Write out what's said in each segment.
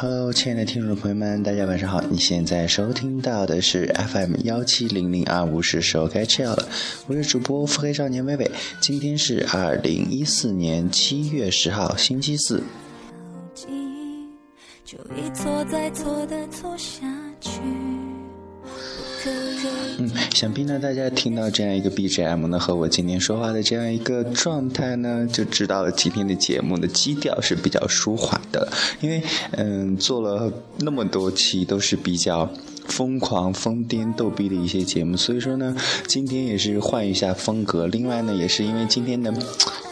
Hello，亲爱的听众朋友们，大家晚上好！你现在收听到的是 FM 幺七零零二五，是时候该 chill 了。我是主播腹黑少年微微，今天是二零一四年七月十号，星期四。就一错再错的错想嗯，想必呢，大家听到这样一个 BGM 呢，和我今天说话的这样一个状态呢，就知道了今天的节目的基调是比较舒缓的，因为嗯，做了那么多期都是比较。疯狂、疯癫、逗逼的一些节目，所以说呢，今天也是换一下风格。另外呢，也是因为今天的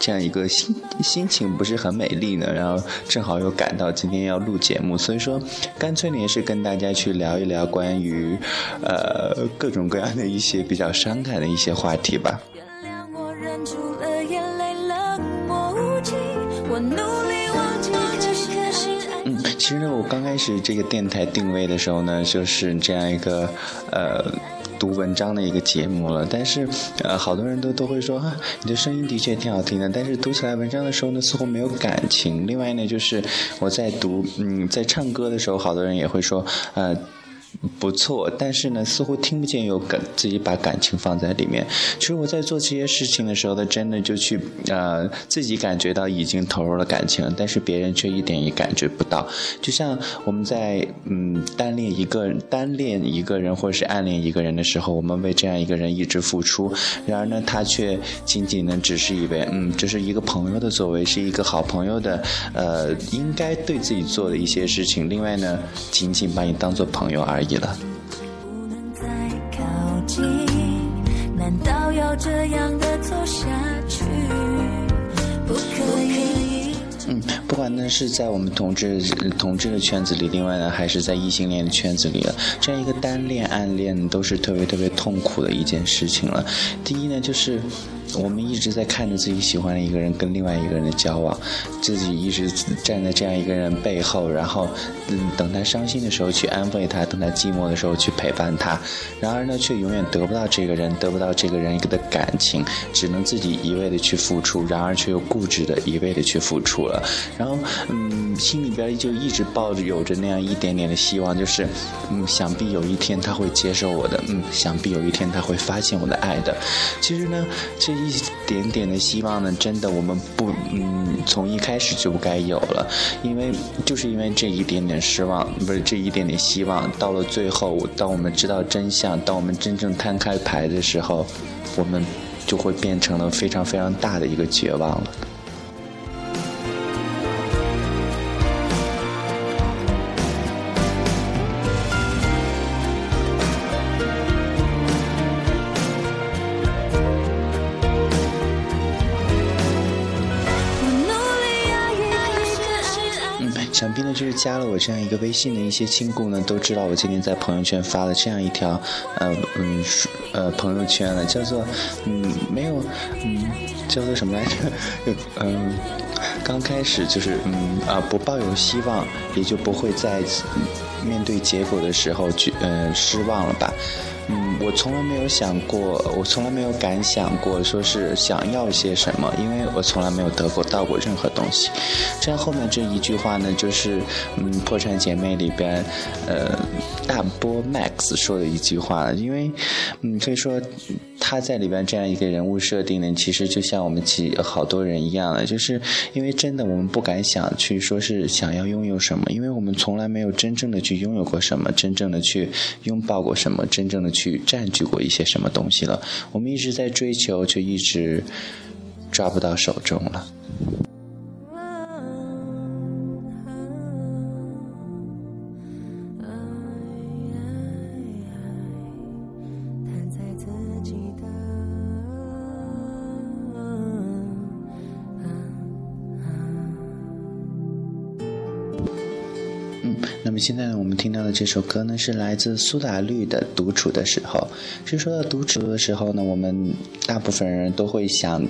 这样一个心心情不是很美丽呢，然后正好又赶到今天要录节目，所以说干脆呢也是跟大家去聊一聊关于呃各种各样的一些比较伤感的一些话题吧原谅我忍住了眼泪冷漠无情我努。其实，我刚开始这个电台定位的时候呢，就是这样一个呃读文章的一个节目了。但是呃，好多人都都会说啊，你的声音的确挺好听的，但是读起来文章的时候呢，似乎没有感情。另外呢，就是我在读嗯在唱歌的时候，好多人也会说呃。不错，但是呢，似乎听不见有感，自己把感情放在里面。其实我在做这些事情的时候呢，真的就去呃，自己感觉到已经投入了感情，但是别人却一点也感觉不到。就像我们在嗯单恋一个单恋一个人或者是暗恋一个人的时候，我们为这样一个人一直付出，然而呢，他却仅仅呢只是以为嗯，这是一个朋友的作为，是一个好朋友的呃应该对自己做的一些事情。另外呢，仅仅把你当做朋友而已。了。嗯，不管呢是在我们同志同志的圈子里，另外呢还是在异性恋的圈子里了，这样一个单恋、暗恋都是特别特别痛苦的一件事情了。第一呢就是。我们一直在看着自己喜欢的一个人跟另外一个人的交往，自己一直站在这样一个人背后，然后，嗯，等他伤心的时候去安慰他，等他寂寞的时候去陪伴他，然而呢，却永远得不到这个人，得不到这个人一个的感情，只能自己一味的去付出，然而却又固执的一味的去付出了，然后，嗯，心里边就一直抱着有着那样一点点的希望，就是，嗯，想必有一天他会接受我的，嗯，想必有一天他会发现我的爱的。其实呢，这。一一点点的希望呢，真的我们不，嗯，从一开始就不该有了，因为就是因为这一点点失望，不是这一点点希望，到了最后，当我们知道真相，当我们真正摊开牌的时候，我们就会变成了非常非常大的一个绝望了。想必呢，就是加了我这样一个微信的一些亲故呢，都知道我今天在朋友圈发了这样一条，呃嗯呃朋友圈了，叫做嗯没有嗯叫做什么来着？嗯，刚开始就是嗯啊不抱有希望，也就不会在面对结果的时候去呃失望了吧。嗯，我从来没有想过，我从来没有敢想过，说是想要些什么，因为我从来没有得过到过任何东西。这后面这一句话呢，就是嗯，《破产姐妹》里边，呃，大波 Max 说的一句话，因为嗯，可以说。他在里边这样一个人物设定呢，其实就像我们几好多人一样的，就是因为真的我们不敢想去说是想要拥有什么，因为我们从来没有真正的去拥有过什么，真正的去拥抱过什么，真正的去占据过一些什么东西了。我们一直在追求，却一直抓不到手中了。现在呢，我们听到的这首歌呢，是来自苏打绿的《独处的时候》。其实说到独处的时候呢，我们大部分人都会想。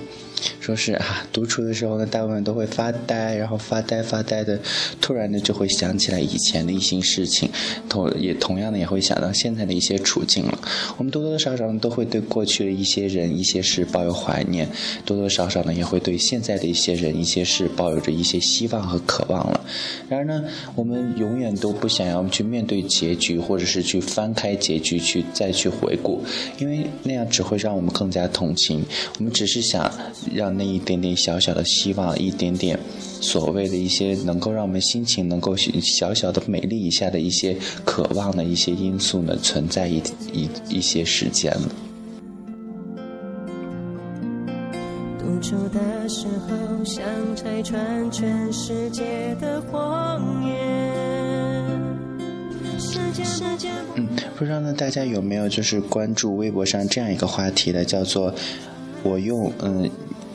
说是啊，独处的时候呢，大部分都会发呆，然后发呆发呆的，突然的就会想起来以前的一些事情，同也同样的也会想到现在的一些处境了。我们多多少少都会对过去的一些人、一些事抱有怀念，多多少少呢也会对现在的一些人、一些事抱有着一些希望和渴望了。然而呢，我们永远都不不想要去面对结局，或者是去翻开结局去再去回顾，因为那样只会让我们更加同情。我们只是想。让那一点点小小的希望，一点点所谓的一些能够让我们心情能够小小的美丽一下的一些渴望的一些因素呢，存在一一一些时间了。独处的时候，想拆穿全世界的谎言。嗯，不知道呢，大家有没有就是关注微博上这样一个话题的，叫做我用嗯。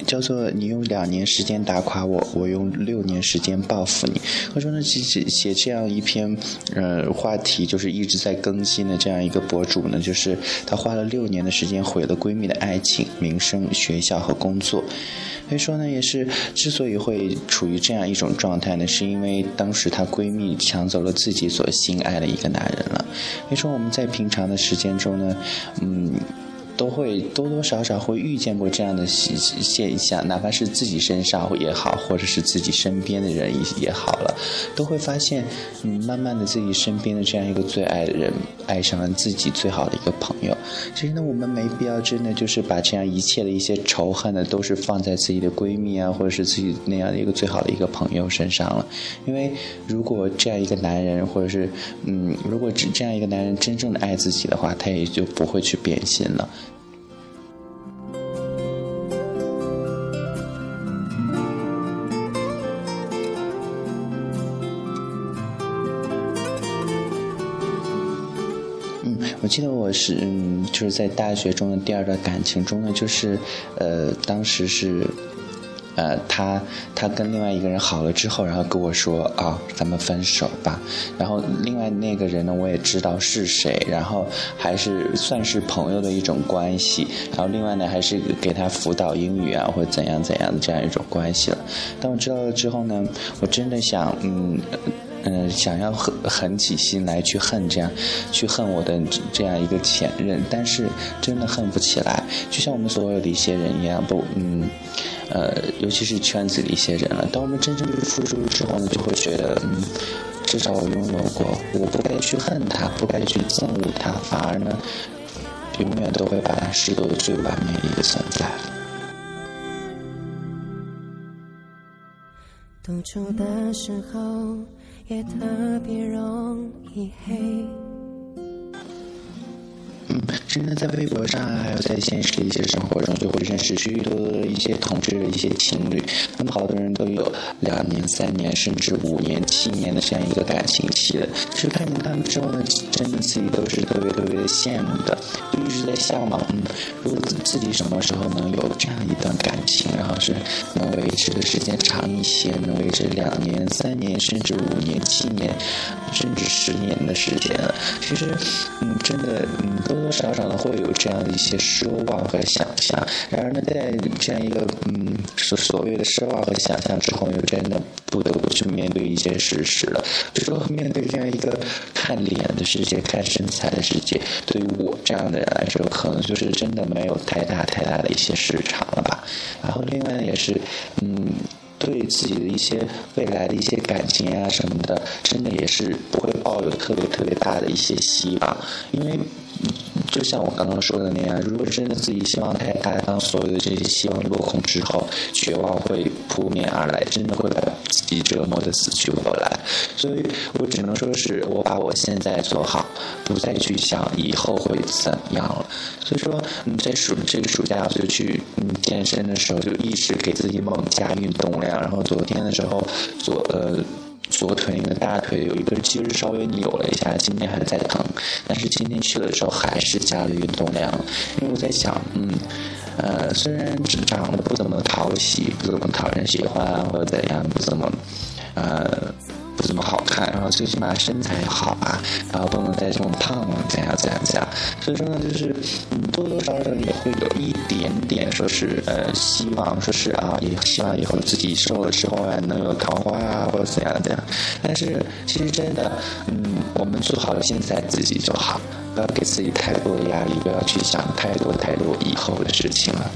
叫做你用两年时间打垮我，我用六年时间报复你。我说呢，写写这样一篇，呃，话题就是一直在更新的这样一个博主呢，就是他花了六年的时间毁了闺蜜的爱情、名声、学校和工作。所以说呢，也是之所以会处于这样一种状态呢，是因为当时她闺蜜抢走了自己所心爱的一个男人了。所以说我们在平常的时间中呢，嗯。都会多多少少会遇见过这样的现现象，哪怕是自己身上也好，或者是自己身边的人也也好了，都会发现，嗯，慢慢的自己身边的这样一个最爱的人，爱上了自己最好的一个朋友。其实呢，我们没必要真的就是把这样一切的一些仇恨呢，都是放在自己的闺蜜啊，或者是自己那样的一个最好的一个朋友身上了。因为如果这样一个男人，或者是嗯，如果这这样一个男人真正的爱自己的话，他也就不会去变心了。我记得我是嗯，就是在大学中的第二段感情中呢，就是，呃，当时是，呃，他他跟另外一个人好了之后，然后跟我说啊，咱们分手吧。然后另外那个人呢，我也知道是谁，然后还是算是朋友的一种关系。然后另外呢，还是给他辅导英语啊，或者怎样怎样的这样一种关系了。当我知道了之后呢，我真的想嗯。嗯，想要狠狠起心来去恨这样，去恨我的这样一个前任，但是真的恨不起来。就像我们所有的一些人一样，不，嗯，呃，尤其是圈子里一些人了。当我们真正去付出之后呢，就会觉得，嗯，至少我拥有过，我不该去恨他，不该去憎恶他，反而呢，永远都会把他视作最完美的一个存在。独处的时候。也特别容易黑。甚至在微博上，还有在现实的一些生活中，就会认识许许多多的一些同志的一些情侣。那么，好多人都有两年、三年，甚至五年、七年的这样一个感情期的。其实看见他们之后呢，真的自己都是特别特别的羡慕的，就一直在向往。嗯，如果自己什么时候能有这样一段感情，然后是能维持的时间长一些，能维持两年、三年，甚至五年、七年，甚至十年的时间。其实，嗯，真的，嗯，多多少少。可能会有这样的一些奢望和想象，然而呢，在这样一个嗯所所谓的奢望和想象之后，又真的不得不去面对一些事实了。就说面对这样一个看脸的世界、看身材的世界，对于我这样的人来说，可能就是真的没有太大太大的一些市场了吧。然后另外也是嗯。对自己的一些未来的一些感情啊什么的，真的也是不会抱有特别特别大的一些希望，因为。就像我刚刚说的那样，如果真的自己希望太大，当所有的这些希望落空之后，绝望会扑面而来，真的会把自己折磨的死去活来。所以我只能说是我把我现在做好，不再去想以后会怎样了。所以说，嗯，在暑这个暑假就去嗯健身的时候，就一直给自己猛加运动量，然后昨天的时候做呃。左腿那个大腿有一根筋稍微扭了一下，今天还在疼，但是今天去的时候还是加了运动量，因为我在想，嗯，呃，虽然长得不怎么讨喜，不怎么讨人喜欢，或者怎样，不怎么，呃。怎么好看，然后最起码身材好啊，然后不能再这么胖了，怎样怎样怎样。所以说呢，就是多多少少也会有一点点说是呃希望，说是啊，也希望以后自己瘦了之后啊能有桃花啊或者怎样怎样。但是其实真的，嗯，我们做好现在自己就好，不要给自己太多的压力，不要去想太多太多以后的事情了。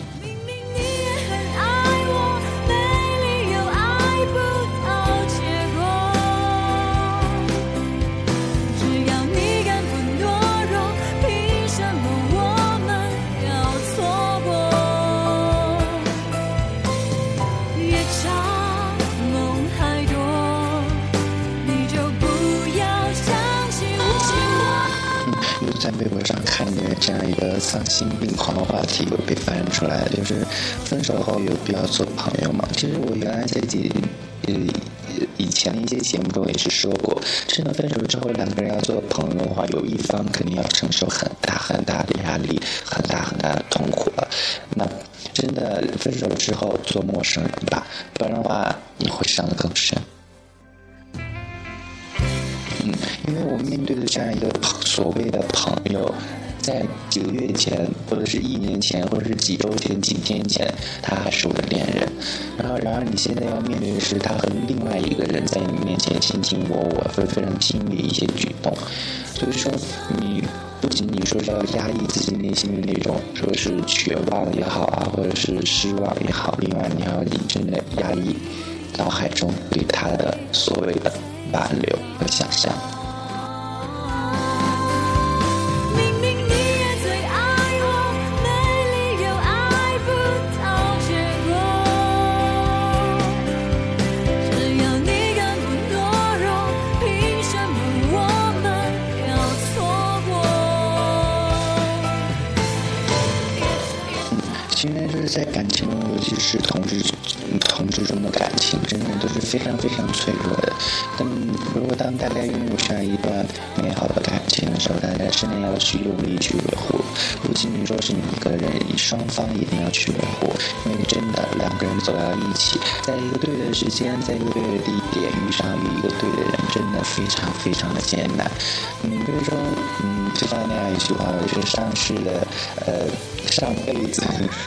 来，就是分手后有必要做朋友吗？其实我原来在几呃以前的一些节目中也是说过，真的分手之后两个人要做朋友的话，有一方肯定要承受很大很大的压力，很大很大的痛苦了。那真的分手之后做陌生人吧，不然的话你会伤得更深。嗯因为我面对的这样一个所谓的朋友，在几个月前，或者是一年前，或者是几周前、几天前，他还是我的恋人。然后，然而你现在要面对的是，他和另外一个人在你面前卿卿我我，会非常亲密一些举动。所以说，你不仅仅说是要压抑自己内心的那种，说是绝望也好啊，或者是失望也好，另外你还要认真的压抑脑海中对他的所谓的挽留和想象。其实在感情中，尤其是同志同志中的感情，真的都是非常非常脆弱的。但如果当大家拥有这样一段美好的感情的时候，大家真的要去用力去维护，不仅仅说是你一个人，双方一定要去维护。因为真的两个人走到一起，在一个对的时间，在一个对的地点遇上一个对的人，真的非常非常的艰难。嗯，比如说，嗯，就像那样一句话，就是上世的，呃。上辈子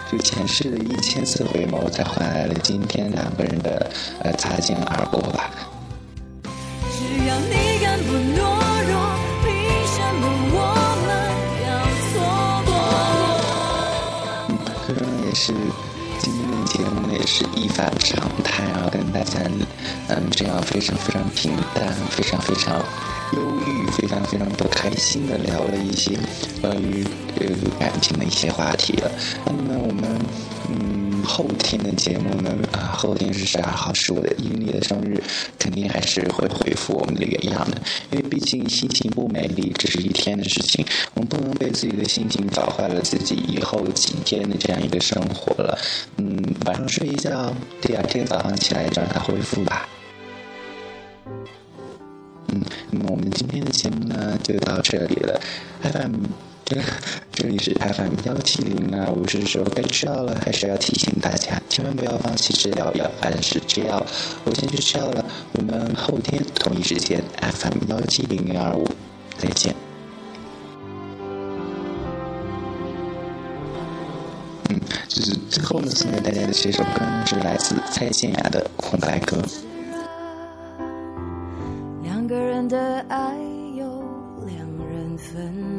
就前世的一千次回眸，才换来了今天两个人的呃擦肩而过吧。只要你敢不懦弱，凭什么我们要错过？嗯，这种也是节目也是一反常态啊，跟大家嗯这样非常非常平淡，非常非常。忧郁，非常非常不开心的聊了一些关于呃感情的一些话题了。那么我们后天的节目呢啊后天是十二号是我的阴历的生日，肯定还是会回复我们的原样的，因为毕竟心情不美丽只是一天的事情，我们不能被自己的心情搞坏了自己以后几天的这样一个生活了。嗯，晚上睡一觉，第二天早上起来让它恢复吧。嗯，那么我们今天的节目呢就到这里了。FM 这里是 FM 幺七零二五，是时候该吃药了，还是要提醒大家，千万不要放弃治疗药，凡是吃药，我先去吃药了。我们后天同一时间 FM 幺七零零二五再见。嗯，就是最后呢送给大家的这首歌呢是来自蔡健雅的《空白格》。的爱由两人分，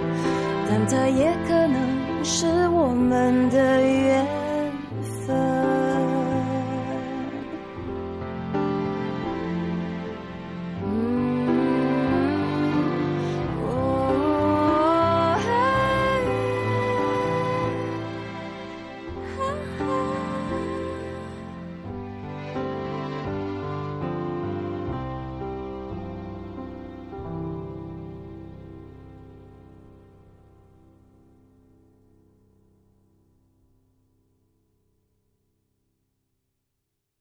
但它也可能是我们的缘。